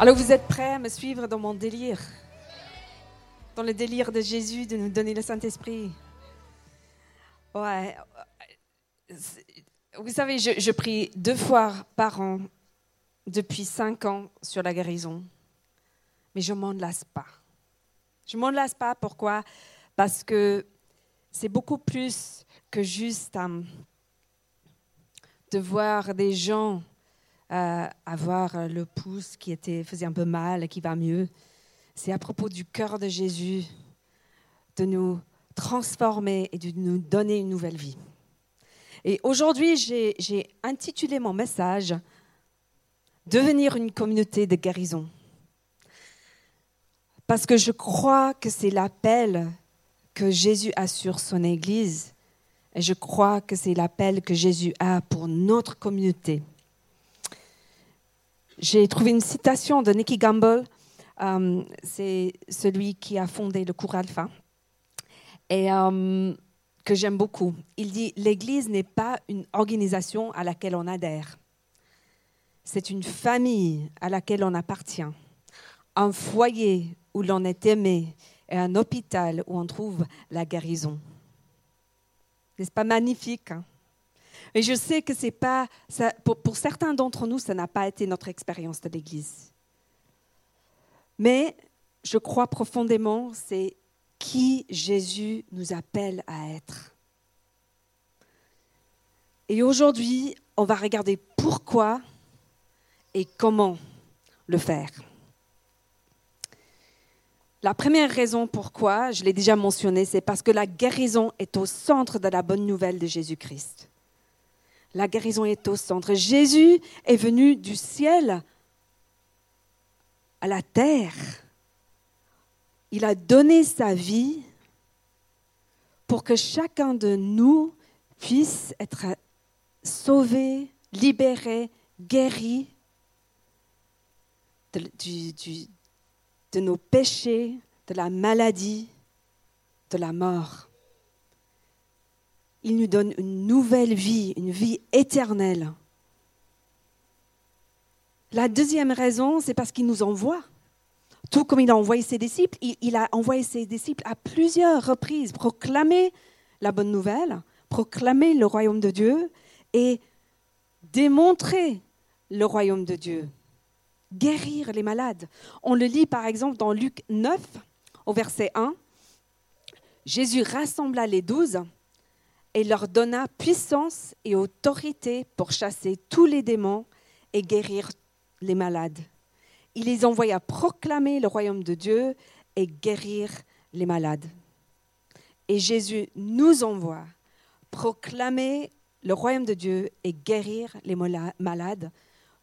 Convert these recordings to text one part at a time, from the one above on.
Alors vous êtes prêts à me suivre dans mon délire? Dans le délire de Jésus de nous donner le Saint-Esprit? Ouais. Vous savez, je, prie deux fois par an depuis cinq ans sur la guérison. Mais je m'en lasse pas. Je m'en lasse pas. Pourquoi? Parce que c'est beaucoup plus que juste um, de voir des gens euh, avoir le pouce qui était, faisait un peu mal et qui va mieux. C'est à propos du cœur de Jésus de nous transformer et de nous donner une nouvelle vie. Et aujourd'hui, j'ai intitulé mon message Devenir une communauté de guérison. Parce que je crois que c'est l'appel que Jésus a sur son Église. Et je crois que c'est l'appel que Jésus a pour notre communauté. J'ai trouvé une citation de Nicky Gamble. Euh, c'est celui qui a fondé le cours Alpha. Et euh, que j'aime beaucoup. Il dit L'Église n'est pas une organisation à laquelle on adhère. C'est une famille à laquelle on appartient. Un foyer où l'on est aimé et un hôpital où on trouve la guérison. N'est-ce pas magnifique hein? Et je sais que c'est pas, pour, pour certains d'entre nous, ça n'a pas été notre expérience de l'Église. Mais je crois profondément, c'est qui Jésus nous appelle à être. Et aujourd'hui, on va regarder pourquoi et comment le faire. La première raison pourquoi, je l'ai déjà mentionné, c'est parce que la guérison est au centre de la bonne nouvelle de Jésus-Christ. La guérison est au centre. Jésus est venu du ciel à la terre. Il a donné sa vie pour que chacun de nous puisse être sauvé, libéré, guéri de, nos péchés, de la maladie, de la mort il nous donne une nouvelle vie, une vie éternelle. La deuxième raison, c'est parce qu'il nous envoie. Tout comme il a envoyé ses disciples, il, a envoyé ses disciples à plusieurs reprises proclamer la bonne nouvelle, proclamer le royaume de Dieu et démontrer le royaume de Dieu, guérir les malades. On le lit par exemple dans Luc 9, au verset 1. Jésus rassembla les douze et leur donna puissance et autorité pour chasser tous les démons et guérir les malades. Il les envoya proclamer le royaume de Dieu et guérir les malades. Et Jésus nous envoie proclamer le royaume de Dieu et guérir les malades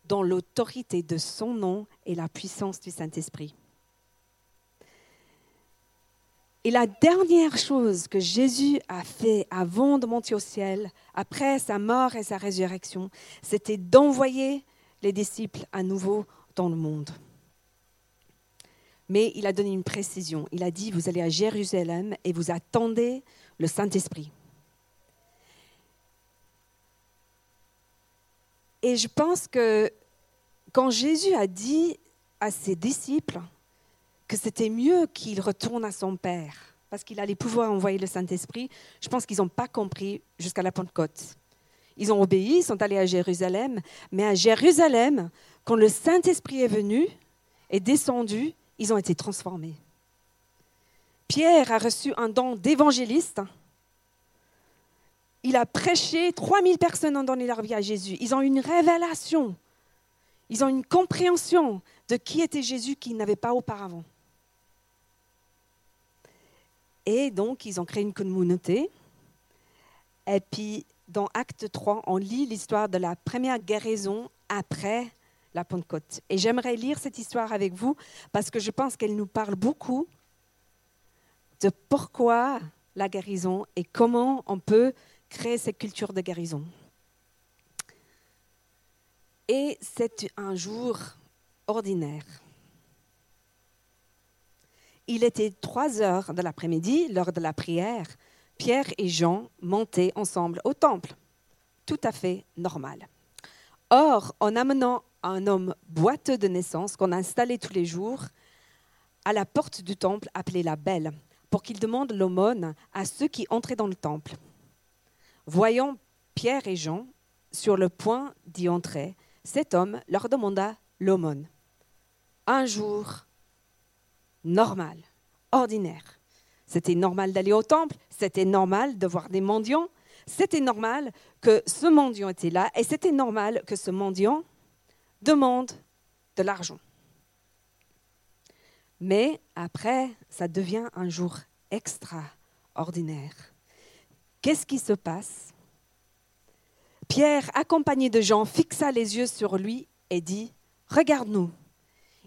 dans l'autorité de son nom et la puissance du Saint-Esprit. Et la dernière chose que Jésus a fait avant de monter au ciel, après sa mort et sa résurrection, c'était d'envoyer les disciples à nouveau dans le monde. Mais il a donné une précision. Il a dit, vous allez à Jérusalem et vous attendez le Saint-Esprit. Et je pense que quand Jésus a dit à ses disciples, que c'était mieux qu'il retourne à son Père, parce qu'il allait pouvoir envoyer le Saint-Esprit. Je pense qu'ils n'ont pas compris jusqu'à la Pentecôte. Ils ont obéi, ils sont allés à Jérusalem, mais à Jérusalem, quand le Saint-Esprit est venu, est descendu, ils ont été transformés. Pierre a reçu un don d'évangéliste. Il a prêché, 3000 personnes ont donné leur vie à Jésus. Ils ont une révélation. Ils ont une compréhension de qui était Jésus qu'ils n'avaient pas auparavant. Et donc, ils ont créé une communauté. Et puis, dans Acte 3, on lit l'histoire de la première guérison après la Pentecôte. Et j'aimerais lire cette histoire avec vous parce que je pense qu'elle nous parle beaucoup de pourquoi la guérison et comment on peut créer cette culture de guérison. Et c'est un jour ordinaire. Il était trois heures de l'après-midi, lors de la prière. Pierre et Jean montaient ensemble au temple. Tout à fait normal. Or, en amenant un homme boiteux de naissance qu'on installait tous les jours à la porte du temple appelée la Belle, pour qu'il demande l'aumône à ceux qui entraient dans le temple. Voyant Pierre et Jean sur le point d'y entrer, cet homme leur demanda l'aumône. Un jour normal, ordinaire. C'était normal d'aller au temple, c'était normal de voir des mendiants, c'était normal que ce mendiant était là et c'était normal que ce mendiant demande de l'argent. Mais après, ça devient un jour extraordinaire. Qu'est-ce qui se passe? Pierre, accompagné de Jean, fixa les yeux sur lui et dit, Regarde-nous.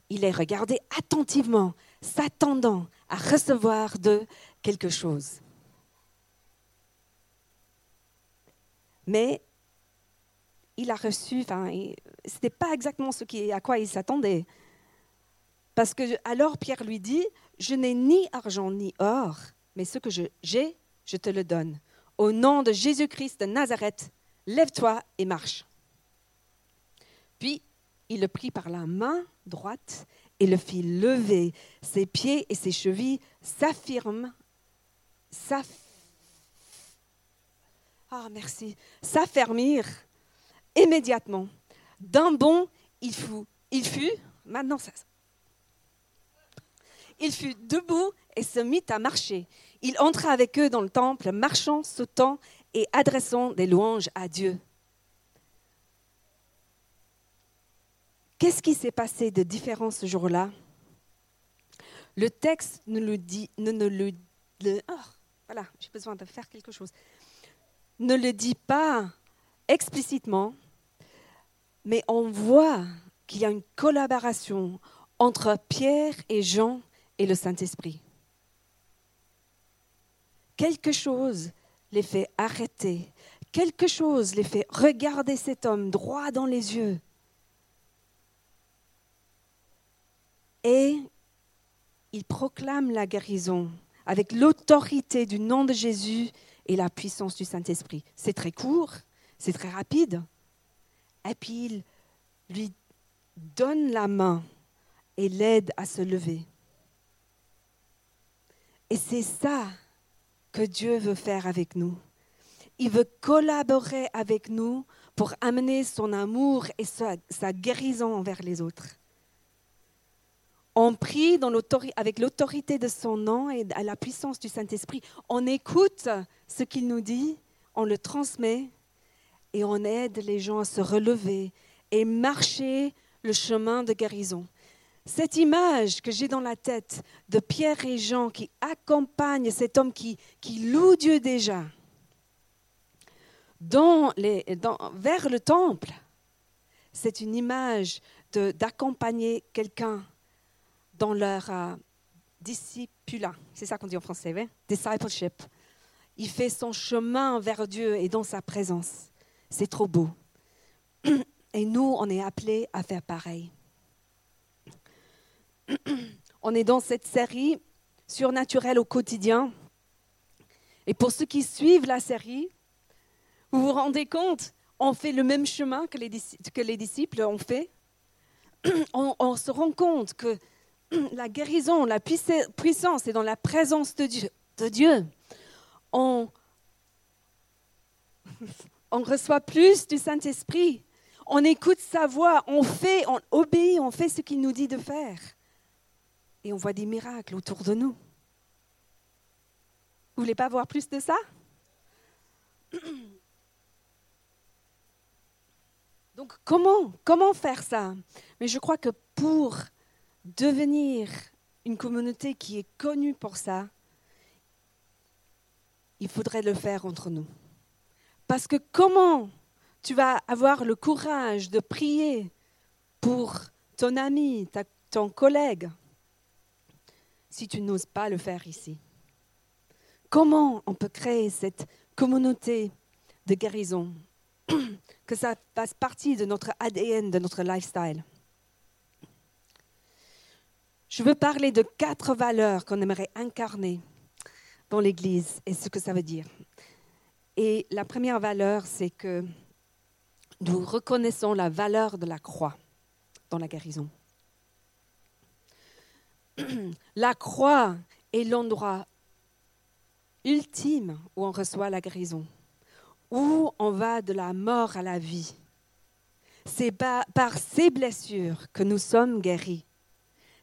Il les regardait attentivement, s'attendant à recevoir de quelque chose. Mais il a reçu, enfin, ce n'était pas exactement ce à quoi il s'attendait. Parce que alors Pierre lui dit, je n'ai ni argent ni or, mais ce que j'ai, je te le donne. Au nom de Jésus-Christ de Nazareth, lève-toi et marche. Puis il le prit par la main droite et le fit lever. Ses pieds et ses chevilles s'affirment, ah, merci, s'affermirent immédiatement. D'un bond, il fut, il fut, maintenant ça, il fut debout et se mit à marcher. Il entra avec eux dans le temple, marchant, sautant et adressant des louanges à Dieu. Qu'est-ce qui s'est passé de différent ce jour-là? Le texte ne le dit, ne, le, oh, voilà, j'ai besoin de faire quelque chose. Ne le dit pas explicitement, mais on voit qu'il y a une collaboration entre Pierre et Jean et le Saint-Esprit. Quelque chose les fait arrêter, quelque chose les fait regarder cet homme droit dans les yeux. Et il proclame la guérison avec l'autorité du nom de Jésus et la puissance du Saint-Esprit. C'est très court, c'est très rapide. Et puis il lui donne la main et l'aide à se lever. Et c'est ça que Dieu veut faire avec nous. Il veut collaborer avec nous pour amener son amour et sa, guérison envers les autres. On prie avec l'autorité de son nom et à la puissance du Saint-Esprit. On écoute ce qu'il nous dit, on le transmet et on aide les gens à se relever et marcher le chemin de guérison. Cette image que j'ai dans la tête de Pierre et Jean qui accompagnent cet homme qui, loue Dieu déjà dans vers le temple, c'est une image d'accompagner quelqu'un dans leur euh. C'est ça qu'on dit en français, oui? Discipleship. Il fait son chemin vers Dieu et dans sa présence. C'est trop beau. Et nous, on est appelés à faire pareil. On est dans cette série surnaturelle au quotidien. Et pour ceux qui suivent la série, vous vous rendez compte, on fait le même chemin que les disciples ont fait. On, se rend compte que la guérison, la puissance est dans la présence de Dieu. On, on reçoit plus du Saint-Esprit. On écoute sa voix, on fait, on obéit, on fait ce qu'il nous dit de faire et on voit des miracles autour de nous. Vous voulez pas voir plus de ça? Donc comment comment faire ça? Mais je crois que pour devenir une communauté qui est connue pour ça, il faudrait le faire entre nous. Parce que comment tu vas avoir le courage de prier pour ton ami, ton collègue, si tu n'oses pas le faire ici? Comment on peut créer cette communauté de guérison? Que ça fasse partie de notre ADN, de notre lifestyle. Je veux parler de quatre valeurs qu'on aimerait incarner dans l'Église et ce que ça veut dire. Et la première valeur, c'est que nous reconnaissons la valeur de la croix dans la guérison. La croix est l'endroit ultime où on reçoit la guérison, où on va de la mort à la vie. C'est par ces blessures que nous sommes guéris.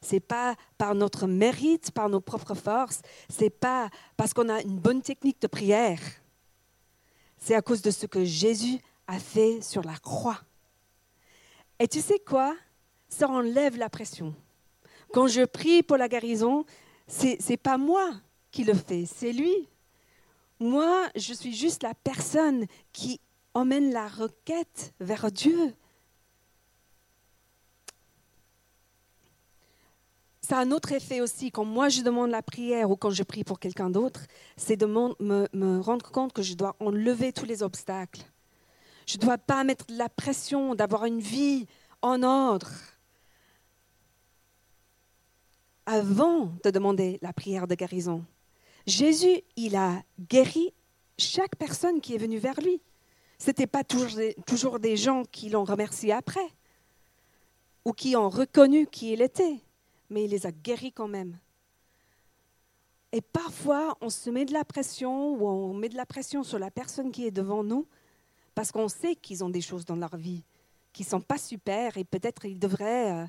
C'est pas par notre mérite, par nos propres forces, c'est pas parce qu'on a une bonne technique de prière. C'est à cause de ce que Jésus a fait sur la croix. Et tu sais quoi? Ça enlève la pression. Quand je prie pour la guérison, c'est n'est pas moi qui le fais, c'est lui. Moi, je suis juste la personne qui emmène la requête vers Dieu. Ça a un autre effet aussi. Quand moi je demande la prière ou quand je prie pour quelqu'un d'autre, c'est de me, rendre compte que je dois enlever tous les obstacles. Je ne dois pas mettre la pression d'avoir une vie en ordre avant de demander la prière de guérison. Jésus, il a guéri chaque personne qui est venue vers lui. Ce n'était pas toujours des gens qui l'ont remercié après ou qui ont reconnu qui il était mais il les a guéris quand même. Et parfois, on se met de la pression ou on met de la pression sur la personne qui est devant nous parce qu'on sait qu'ils ont des choses dans leur vie qui ne sont pas super et peut-être ils devraient euh,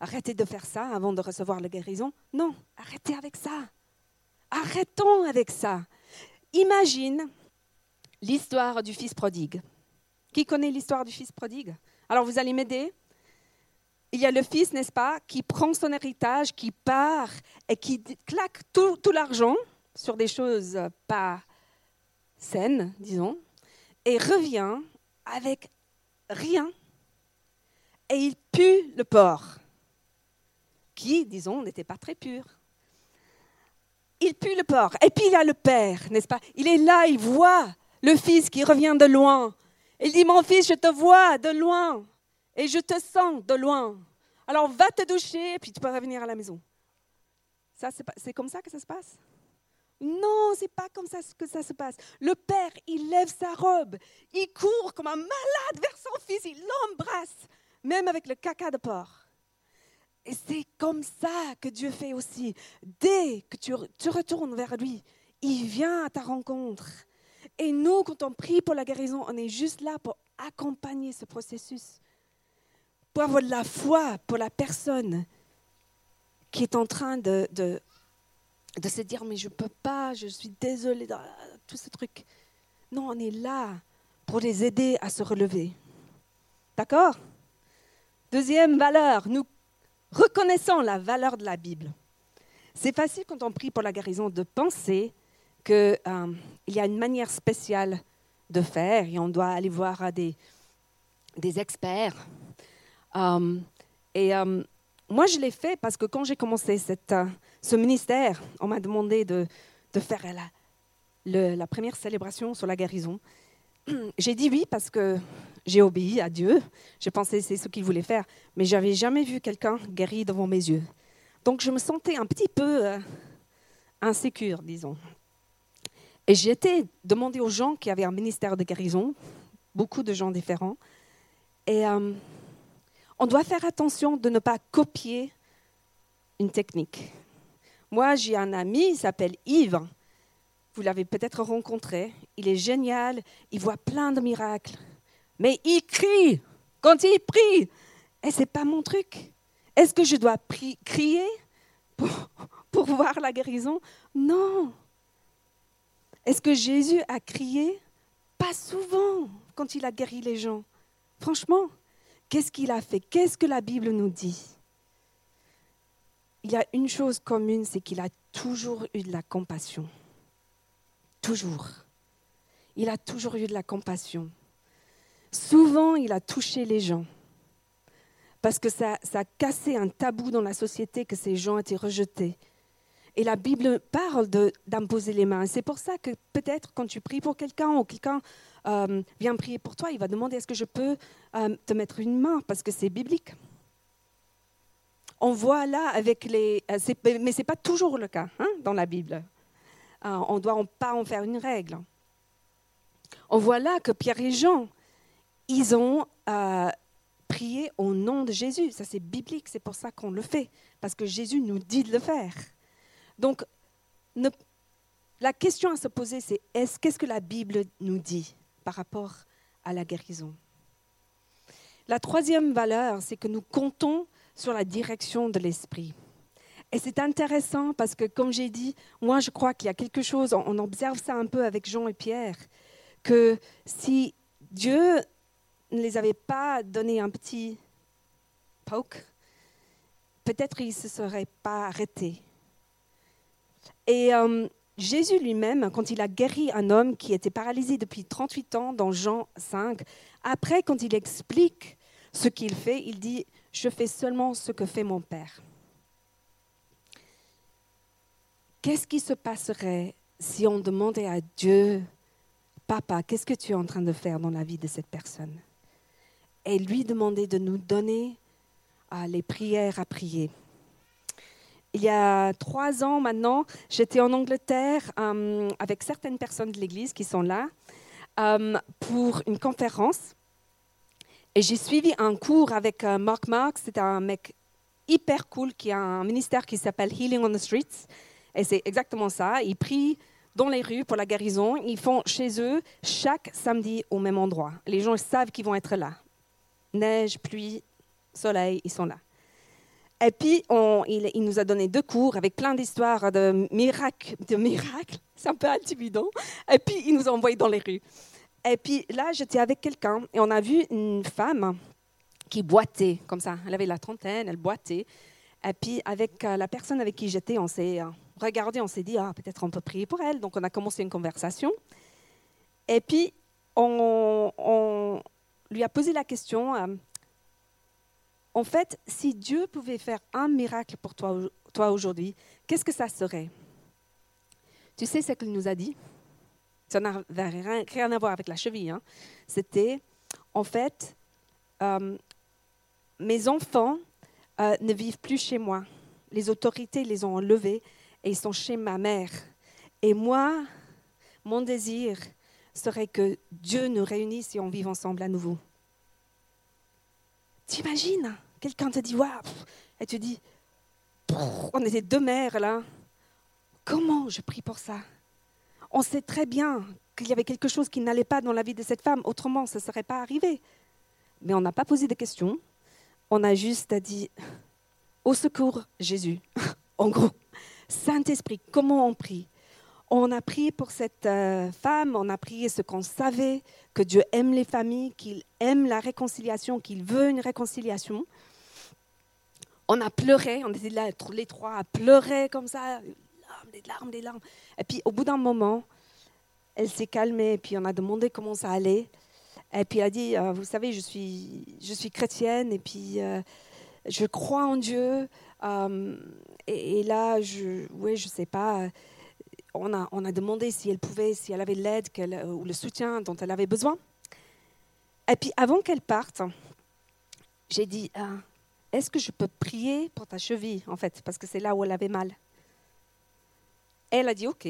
arrêter de faire ça avant de recevoir la guérison. Non, arrêtez avec ça. Arrêtons avec ça. Imagine l'histoire du fils prodigue. Qui connaît l'histoire du fils prodigue? Alors vous allez m'aider il y a le fils, n'est-ce pas, qui prend son héritage, qui part et qui claque tout, l'argent sur des choses pas saines, disons, et revient avec rien. Et il pue le porc, qui, disons, n'était pas très pur. Il pue le porc. Et puis il y a le père, n'est-ce pas? Il est là, il voit le fils qui revient de loin. Il dit, mon fils, je te vois de loin et je te sens de loin. Alors va te doucher, puis tu peux revenir à la maison. Ça, c'est comme ça que ça se passe? Non, c'est pas comme ça que ça se passe. Le père, il lève sa robe, il court comme un malade vers son fils, il l'embrasse, même avec le caca de porc. Et c'est comme ça que Dieu fait aussi. Dès que tu retournes vers lui, il vient à ta rencontre. Et nous, quand on prie pour la guérison, on est juste là pour accompagner ce processus pour avoir de la foi pour la personne qui est en train de, se dire mais je ne peux pas, je suis désolée, tout ce truc. Non, on est là pour les aider à se relever. D'accord? Deuxième valeur, nous reconnaissons la valeur de la Bible. C'est facile quand on prie pour la guérison de penser qu'il euh, y a une manière spéciale de faire et on doit aller voir des, des experts et euh, moi, je l'ai fait parce que quand j'ai commencé euh, ce ministère, on m'a demandé de, faire la, première célébration sur la guérison. J'ai dit oui parce que j'ai obéi à Dieu. J'ai pensé c'est ce qu'il voulait faire, mais j'avais jamais vu quelqu'un guéri devant mes yeux. Donc je me sentais un petit peu insécure, disons. Et j'ai été demander aux gens qui avaient un ministère de guérison, beaucoup de gens différents. Et on doit faire attention de ne pas copier une technique. Moi, j'ai un ami, il s'appelle Yves. Vous l'avez peut-être rencontré. Il est génial, il voit plein de miracles. Mais il crie quand il prie. Et ce n'est pas mon truc. Est-ce que je dois crier pour, pour voir la guérison? Non. Est-ce que Jésus a crié? Pas souvent quand il a guéri les gens. Franchement, Qu'est-ce qu'il a fait? Qu'est-ce que la Bible nous dit? Il y a une chose commune, c'est qu'il a toujours eu de la compassion. Toujours. Il a toujours eu de la compassion. Souvent, il a touché les gens parce que ça, ça a cassé un tabou dans la société que ces gens étaient rejetés. Et la Bible parle d'imposer les mains. C'est pour ça que peut-être quand tu pries pour quelqu'un ou quelqu'un euh, vient prier pour toi, il va demander est-ce que je peux euh, te mettre une main? Parce que c'est biblique. On voit là avec les... Euh, mais ce n'est pas toujours le cas hein, dans la Bible. on ne doit pas en faire une règle. On voit là que Pierre et Jean, ils ont euh, prié au nom de Jésus. Ça, c'est biblique, c'est pour ça qu'on le fait, parce que Jésus nous dit de le faire. Donc, la question à se poser, c'est est-ce qu'est-ce que la Bible nous dit? Par rapport à la guérison La troisième valeur, c'est que nous comptons sur la direction de l'Esprit. Et c'est intéressant parce que, comme j'ai dit, moi je crois qu'il y a quelque chose, on observe ça un peu avec Jean et Pierre, que si Dieu ne les avait pas donné un petit poke, peut-être ils ne se seraient pas arrêtés. Et euh, Jésus lui-même, quand il a guéri un homme qui était paralysé depuis 38 ans dans Jean 5, après, quand il explique ce qu'il fait, il dit, je fais seulement ce que fait mon Père. Qu'est-ce qui se passerait si on demandait à Dieu, Papa, qu'est-ce que tu es en train de faire dans la vie de cette personne? Et lui demander de nous donner ah, les prières à prier. Il y a trois ans maintenant, j'étais en Angleterre euh, avec certaines personnes de l'Église qui sont là euh, pour une conférence. Et j'ai suivi un cours avec euh, Mark Marks, c'est un mec hyper cool qui a un ministère qui s'appelle Healing on the Streets. Et c'est exactement ça. Ils prient dans les rues pour la guérison. Ils font chez eux chaque samedi au même endroit. Les gens savent qu'ils vont être là. Neige, pluie, soleil, ils sont là. Et puis, il, nous a donné deux cours avec plein d'histoires de miracles. De miracles. C'est un peu intimidant. Et puis, il nous a envoyés dans les rues. Et puis là, j'étais avec quelqu'un et on a vu une femme qui boitait comme ça. Elle avait la trentaine, elle boitait. Et puis, avec euh, la personne avec qui j'étais, on s'est euh, regardé, on s'est dit, ah, peut-être on peut prier pour elle. Donc, on a commencé une conversation. Et puis, on, lui a posé la question, euh, en fait, si Dieu pouvait faire un miracle pour toi, toi aujourd'hui, qu'est-ce que ça serait? Tu sais ce qu'il nous a dit? Ça n'avait rien, à voir avec la cheville. Hein. C'était, en fait, euh, mes enfants euh, ne vivent plus chez moi. Les autorités les ont enlevés et ils sont chez ma mère. Et moi, mon désir serait que Dieu nous réunisse et on vive ensemble à nouveau. T'imagines? Quelqu'un te dit, waouh, et tu dis, on était deux mères là. Comment je prie pour ça? On sait très bien qu'il y avait quelque chose qui n'allait pas dans la vie de cette femme, autrement ça ne serait pas arrivé. Mais on n'a pas posé de questions, on a juste dit, au secours Jésus, en gros. Saint-Esprit, comment on prie? On a prié pour cette euh, femme, on a prié ce qu'on savait, que Dieu aime les familles, qu'il aime la réconciliation, qu'il veut une réconciliation. On a pleuré, on était là, les trois à pleurer comme ça, des larmes, des larmes. Et puis au bout d'un moment, elle s'est calmée, et puis on a demandé comment ça allait. Et puis elle a dit, euh, vous savez, je suis, je suis chrétienne, et puis euh, je crois en Dieu. et, là, je, ouais, je sais pas on a, demandé si elle pouvait, si elle avait l'aide ou le soutien dont elle avait besoin. Et puis avant qu'elle parte, j'ai dit, est-ce que je peux prier pour ta cheville, en fait, parce que c'est là où elle avait mal? Elle a dit, OK.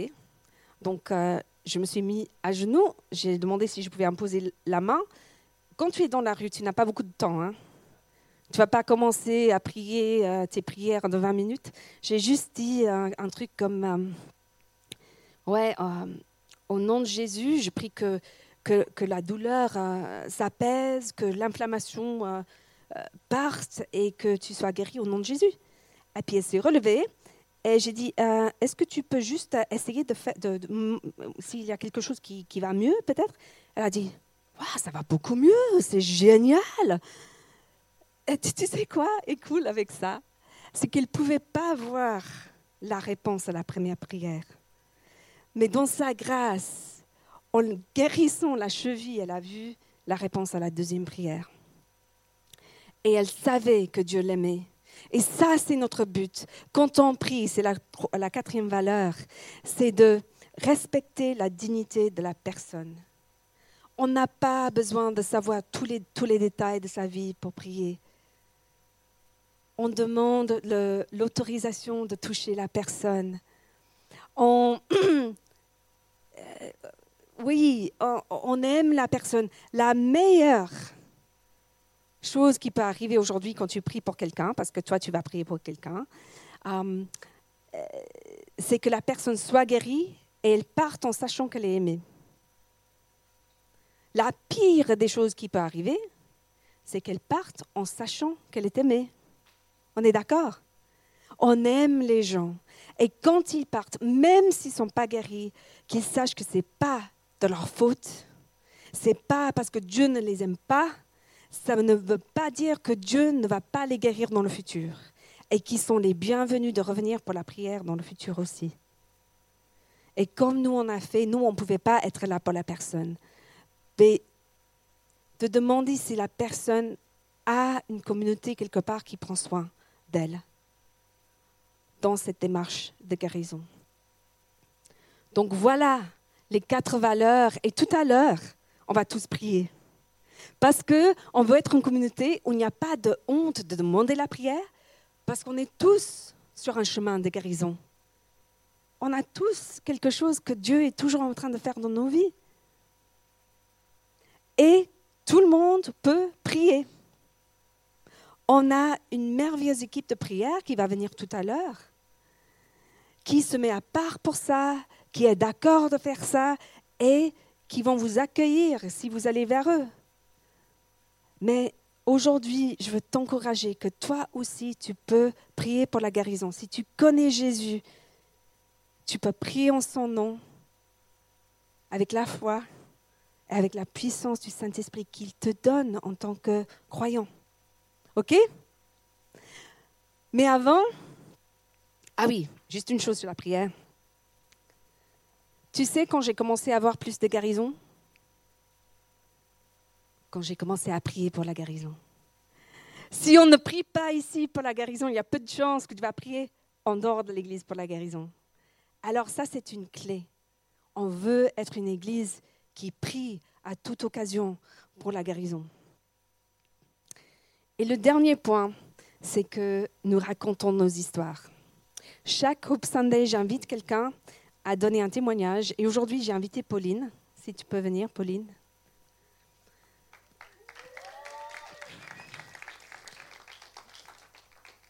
Donc, euh, je me suis mis à genoux, j'ai demandé si je pouvais imposer la main. Quand tu es dans la rue, tu n'as pas beaucoup de temps. Hein. Tu vas pas commencer à prier euh, tes prières de 20 minutes. J'ai juste dit un, truc comme... Euh, ouais, euh, au nom de Jésus, je prie que, que, la douleur euh, s'apaise, que l'inflammation euh, parte et que tu sois guéri au nom de Jésus. Et puis elle s'est relevée et j'ai dit, est-ce que tu peux juste essayer de faire, de, s'il y a quelque chose qui, qui va mieux peut-être? Elle a dit, ça va beaucoup mieux, c'est génial. Et tu, tu sais quoi? Est cool avec ça C'est qu'elle ne pouvait pas voir la réponse à la première prière. Mais dans sa grâce, en guérissant la cheville, elle a vu la réponse à la deuxième prière. Et elle savait que Dieu l'aimait. Et ça, c'est notre but. Quand on prie, c'est la, quatrième valeur, c'est de respecter la dignité de la personne. On n'a pas besoin de savoir tous les, tous les détails de sa vie pour prier. On demande l'autorisation de toucher la personne on, euh, oui, on, aime la personne. La meilleure chose qui peut arriver aujourd'hui quand tu pries pour quelqu'un, parce que toi, tu vas prier pour quelqu'un, euh, c'est que la personne soit guérie et elle parte en sachant qu'elle est aimée. La pire des choses qui peut arriver, c'est qu'elle parte en sachant qu'elle est aimée. On est d'accord? On aime les gens. Et quand ils partent, même s'ils ne sont pas guéris, qu'ils sachent que ce n'est pas de leur faute. Ce n'est pas parce que Dieu ne les aime pas. Ça ne veut pas dire que Dieu ne va pas les guérir dans le futur. Et qu'ils sont les bienvenus de revenir pour la prière dans le futur aussi. Et comme nous on a fait, nous on ne pouvait pas être là pour la personne. Mais de demander si la personne a une communauté quelque part qui prend soin d'elle dans cette démarche de guérison. Donc voilà les quatre valeurs et tout à l'heure, on va tous prier. Parce qu'on veut être une communauté où il n'y a pas de honte de demander la prière, parce qu'on est tous sur un chemin de guérison. On a tous quelque chose que Dieu est toujours en train de faire dans nos vies. Et tout le monde peut prier. On a une merveilleuse équipe de prière qui va venir tout à l'heure, qui se met à part pour ça, qui est d'accord de faire ça et qui vont vous accueillir si vous allez vers eux. Mais aujourd'hui, je veux t'encourager que toi aussi, tu peux prier pour la guérison. Si tu connais Jésus, tu peux prier en son nom avec la foi et avec la puissance du Saint-Esprit qu'il te donne en tant que croyant. OK? Mais avant, ah oui, juste une chose sur la prière. Tu sais, quand j'ai commencé à avoir plus de guérison, quand j'ai commencé à prier pour la guérison. Si on ne prie pas ici pour la guérison, il y a peu de chances que tu vas prier en dehors de l'église pour la guérison. Alors ça, c'est une clé. On veut être une église qui prie à toute occasion pour la guérison. Et le dernier point, c'est que nous racontons nos histoires. Chaque Hope Sunday, j'invite quelqu'un à donner un témoignage. Et aujourd'hui, j'ai invité Pauline. Si tu peux venir, Pauline.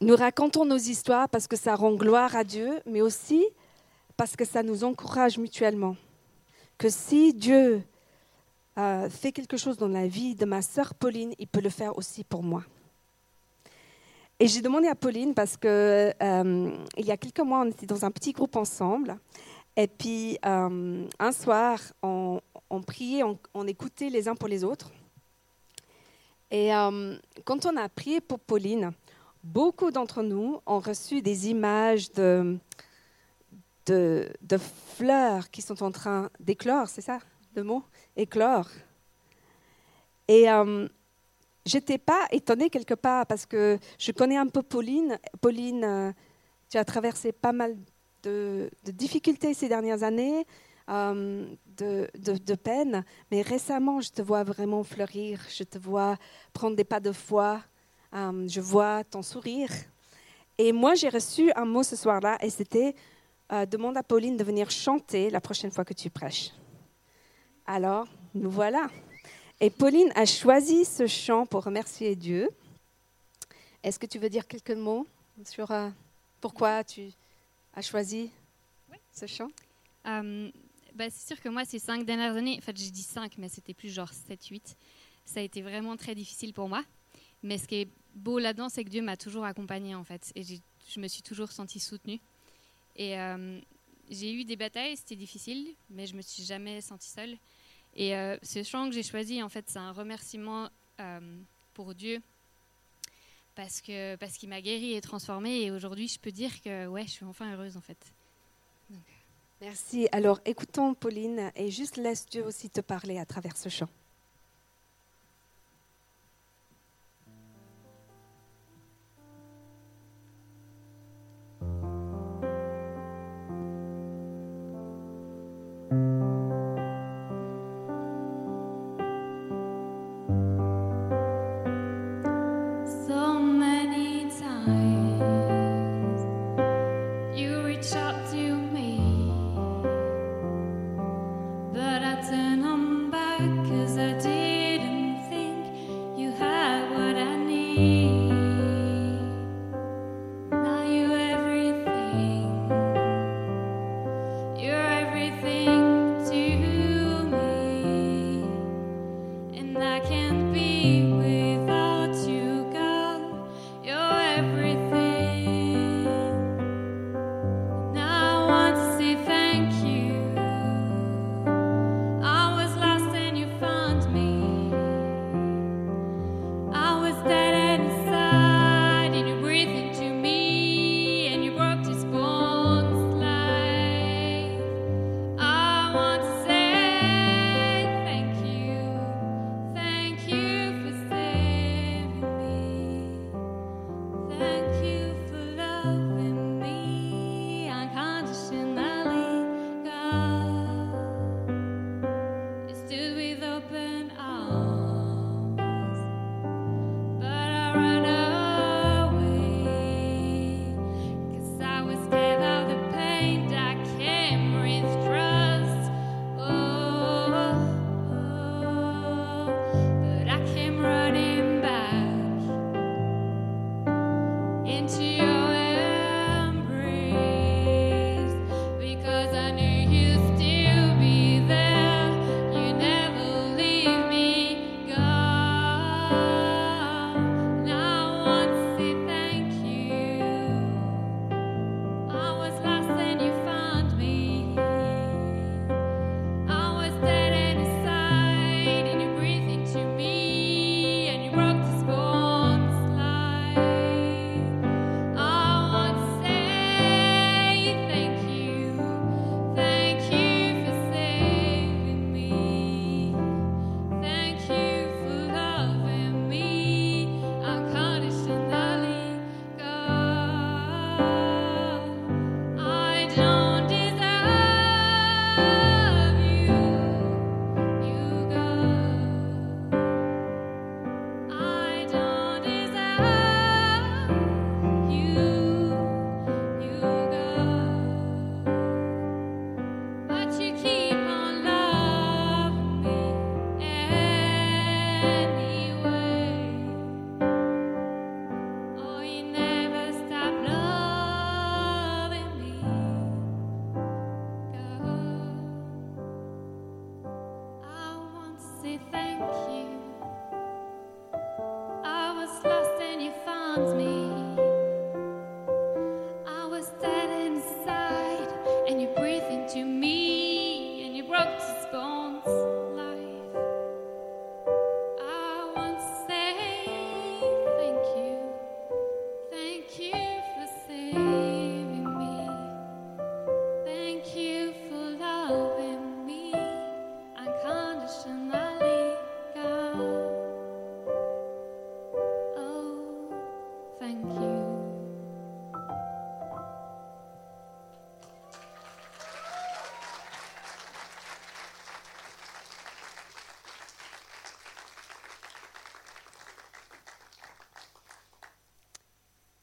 Nous racontons nos histoires parce que ça rend gloire à Dieu, mais aussi parce que ça nous encourage mutuellement. Que si Dieu euh, fait quelque chose dans la vie de ma sœur Pauline, il peut le faire aussi pour moi. Et j'ai demandé à Pauline parce que euh, il y a quelques mois, on était dans un petit groupe ensemble. Et puis euh, un soir, on, priait, on, écoutait les uns pour les autres. Et quand on a prié pour Pauline, beaucoup d'entre nous ont reçu des images de, de, fleurs qui sont en train d'éclore, c'est ça le mot? Éclore. Et euh, j'étais pas étonnée quelque part parce que je connais un peu Pauline. Pauline, euh, tu as traversé pas mal de, difficultés ces dernières années, euh, de, de, de peine, mais récemment, je te vois vraiment fleurir, je te vois prendre des pas de foi, euh, je vois ton sourire. Et moi, j'ai reçu un mot ce soir-là, et c'était euh, demande à Pauline de venir chanter la prochaine fois que tu prêches. Alors, nous voilà. Et Pauline a choisi ce chant pour remercier Dieu. Est-ce que tu veux dire quelques mots sur euh, pourquoi tu as choisi ce chant? Bah, C'est sûr que moi, ces cinq dernières années, en fait, j'ai dit cinq, mais c'était plus genre 7, 8, ça a été vraiment très difficile pour moi. Mais ce qui est beau là-dedans, c'est que Dieu m'a toujours accompagnée en fait, et je me suis toujours sentie soutenue. Et euh, j'ai eu des batailles, c'était difficile, mais je me suis jamais sentie seule. Et euh, ce chant que j'ai choisi, en fait, c'est un remerciement euh, pour Dieu parce que parce qu'il m'a guérie et transformée. Et aujourd'hui, je peux dire que ouais, je suis enfin heureuse en fait. Merci. Alors, écoutons Pauline et juste laisse Dieu aussi te parler à travers ce chant. into your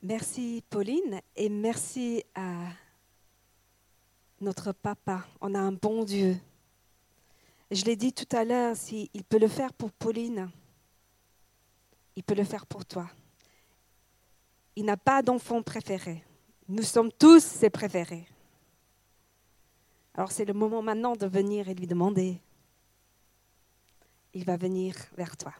Merci Pauline et merci à notre papa. On a un bon Dieu. Je l'ai dit tout à l'heure, s'il peut le faire pour Pauline, il peut le faire pour toi. Il n'a pas d'enfant préféré. Nous sommes tous ses préférés. Alors c'est le moment maintenant de venir et lui demander. Il va venir vers toi.